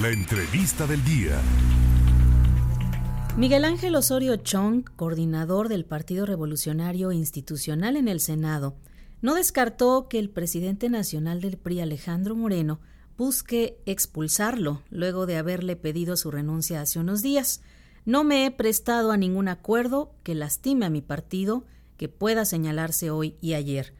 La entrevista del día. Miguel Ángel Osorio Chong, coordinador del Partido Revolucionario Institucional en el Senado, no descartó que el presidente nacional del PRI, Alejandro Moreno, busque expulsarlo luego de haberle pedido su renuncia hace unos días. No me he prestado a ningún acuerdo que lastime a mi partido que pueda señalarse hoy y ayer.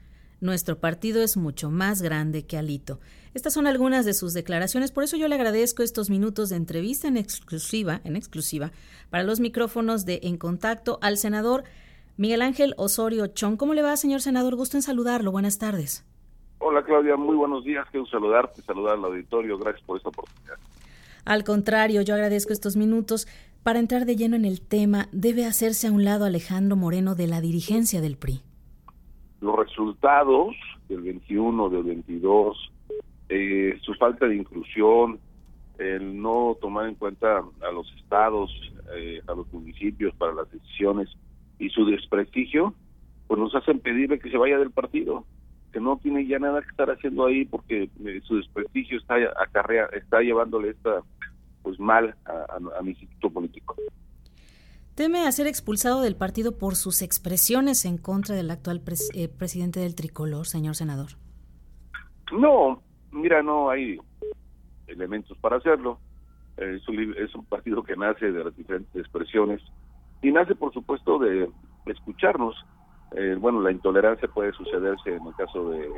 Nuestro partido es mucho más grande que Alito. Estas son algunas de sus declaraciones, por eso yo le agradezco estos minutos de entrevista en exclusiva, en exclusiva, para los micrófonos de En Contacto al senador Miguel Ángel Osorio Chong. ¿Cómo le va, señor senador? Gusto en saludarlo. Buenas tardes. Hola, Claudia. Muy buenos días. Quiero saludarte, saludar al auditorio. Gracias por esta oportunidad. Al contrario, yo agradezco estos minutos. Para entrar de lleno en el tema, debe hacerse a un lado Alejandro Moreno de la dirigencia del PRI los resultados del 21, del 22, eh, su falta de inclusión, el no tomar en cuenta a los estados, eh, a los municipios para las decisiones y su desprestigio, pues nos hacen pedirle que se vaya del partido, que no tiene ya nada que estar haciendo ahí porque eh, su desprestigio está acarrea, está llevándole esta pues mal a, a mi instituto político. Teme a ser expulsado del partido por sus expresiones en contra del actual eh, presidente del tricolor, señor senador. No, mira, no hay elementos para hacerlo. Es un, partido que nace de las diferentes expresiones y nace, por supuesto, de escucharnos. Eh, bueno, la intolerancia puede sucederse en el caso de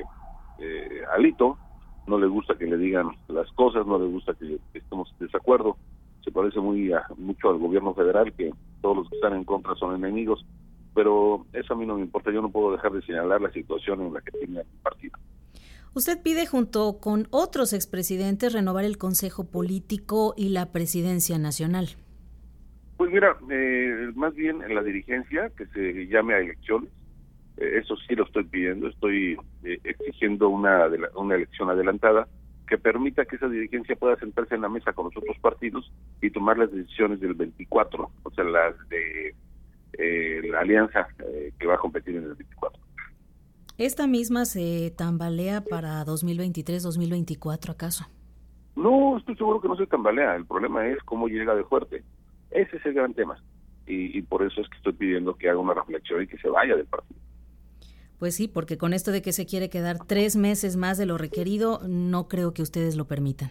Alito. No le gusta que le digan las cosas, no le gusta que estemos en desacuerdo se parece muy mucho al gobierno federal, que todos los que están en contra son enemigos, pero eso a mí no me importa, yo no puedo dejar de señalar la situación en la que tiene el partido. Usted pide junto con otros expresidentes renovar el Consejo Político y la Presidencia Nacional. Pues mira, eh, más bien en la dirigencia, que se llame a elecciones, eh, eso sí lo estoy pidiendo, estoy eh, exigiendo una, una elección adelantada, que permita que esa dirigencia pueda sentarse en la mesa con los otros partidos y tomar las decisiones del 24, o sea, las de eh, la alianza eh, que va a competir en el 24. ¿Esta misma se tambalea para 2023-2024 acaso? No, estoy seguro que no se tambalea. El problema es cómo llega de fuerte. Ese es el gran tema. Y, y por eso es que estoy pidiendo que haga una reflexión y que se vaya del partido. Pues sí, porque con esto de que se quiere quedar tres meses más de lo requerido, no creo que ustedes lo permitan.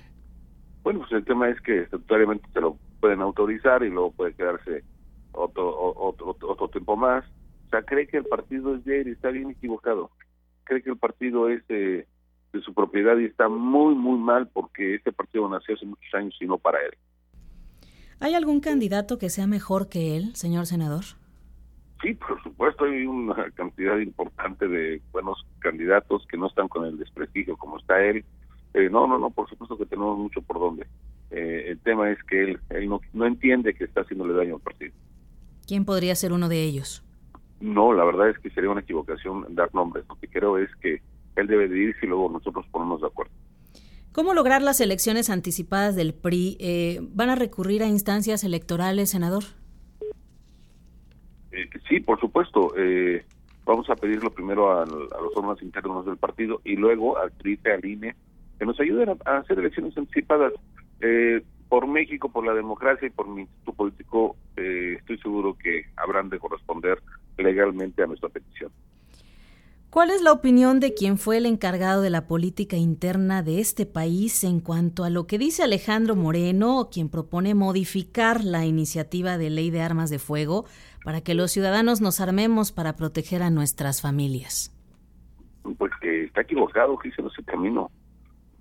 Bueno, pues el tema es que estatutariamente se lo pueden autorizar y luego puede quedarse otro, otro, otro tiempo más. O sea, cree que el partido es de él y está bien equivocado. Cree que el partido es de, de su propiedad y está muy, muy mal porque este partido nació hace muchos años y no para él. ¿Hay algún candidato que sea mejor que él, señor senador? Sí, supuesto, hay una cantidad importante de buenos candidatos que no están con el desprestigio como está él. Eh, no, no, no, por supuesto que tenemos mucho por donde. Eh, el tema es que él, él no, no entiende que está haciéndole daño al partido. ¿Quién podría ser uno de ellos? No, la verdad es que sería una equivocación dar nombres. Lo que creo es que él debe de irse y luego nosotros ponernos de acuerdo. ¿Cómo lograr las elecciones anticipadas del PRI? Eh, ¿Van a recurrir a instancias electorales, senador? Eh, por supuesto. Eh, vamos a pedirlo primero a, los órganos internos del partido y luego al TRIFE, al INE, que nos ayuden a, hacer elecciones anticipadas. Eh, por México, por la democracia y por mi instituto político, estoy seguro que habrán de corresponder legalmente a nuestra petición. ¿Cuál es la opinión de quien fue el encargado de la política interna de este país en cuanto a lo que dice Alejandro Moreno, quien propone modificar la iniciativa de ley de armas de fuego para que los ciudadanos nos armemos para proteger a nuestras familias? Pues que está equivocado, que en ese camino.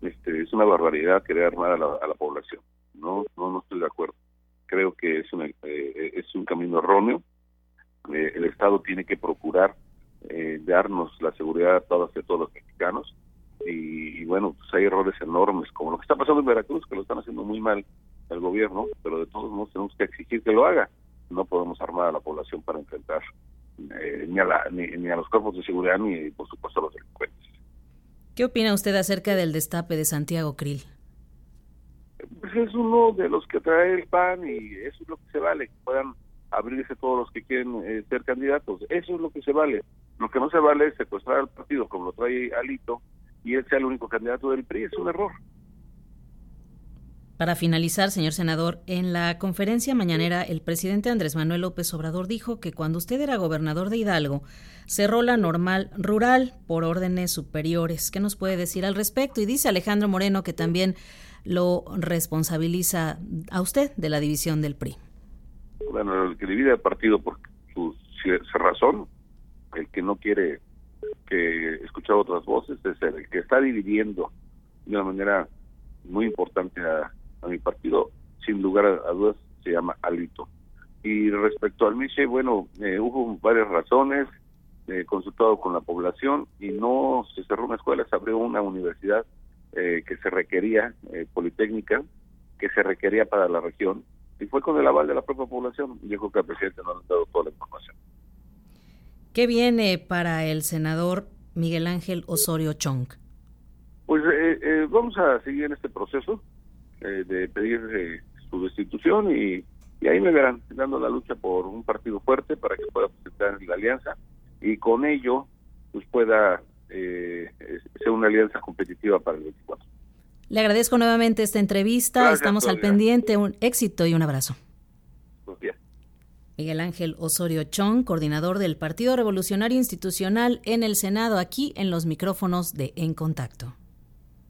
Este, es una barbaridad querer armar a la, población. No, no, no estoy de acuerdo. Creo que es, eh, es un camino erróneo. Eh, el Estado tiene que procurar eh, darnos la seguridad a todos y a todos los mexicanos. Y, bueno, pues hay errores enormes, como lo que está pasando en Veracruz, que lo están haciendo muy mal el gobierno, pero de todos modos tenemos que exigir que lo haga. No podemos armar a la población para enfrentar eh, ni, a la, ni, a los cuerpos de seguridad ni, por supuesto, a los delincuentes. ¿Qué opina usted acerca del destape de Santiago Krill? Pues es uno de los que trae el PAN y eso es lo que se vale, que puedan abrirse todos los que quieren eh, ser candidatos. Eso es lo que se vale. Lo que no se vale es secuestrar al partido como lo trae Alito y él sea el único candidato del PRI. Es un error. Para finalizar, señor senador, en la conferencia mañanera el presidente Andrés Manuel López Obrador dijo que cuando usted era gobernador de Hidalgo cerró la normal rural por órdenes superiores. ¿Qué nos puede decir al respecto? Y dice Alejandro Moreno que también lo responsabiliza a usted de la división del PRI. Bueno, el que divide el partido por su razón, el que no quiere que escuchar otras voces, es el que está dividiendo de una manera muy importante a, mi partido, sin lugar a, dudas, se llama Alito. Y respecto al Miche, bueno, eh, hubo varias razones, eh, consultado con la población y no se cerró una escuela, se abrió una universidad eh, que se requería, eh, politécnica, que se requería para la región, y fue con el aval de la propia población. Dijo que el presidente no ha dado toda la información. ¿Qué viene para el senador Miguel Ángel Osorio Chong? Pues eh, vamos a seguir en este proceso de pedir su destitución y, y, ahí me verán dando la lucha por un partido fuerte para que pueda presentar en la alianza y con ello pues pueda eh, ser una alianza competitiva para el 24. Le agradezco nuevamente esta entrevista, estamos al pendiente, un éxito y un abrazo. Miguel Ángel Osorio Chong, coordinador del Partido Revolucionario Institucional en el Senado, aquí en los micrófonos de En Contacto.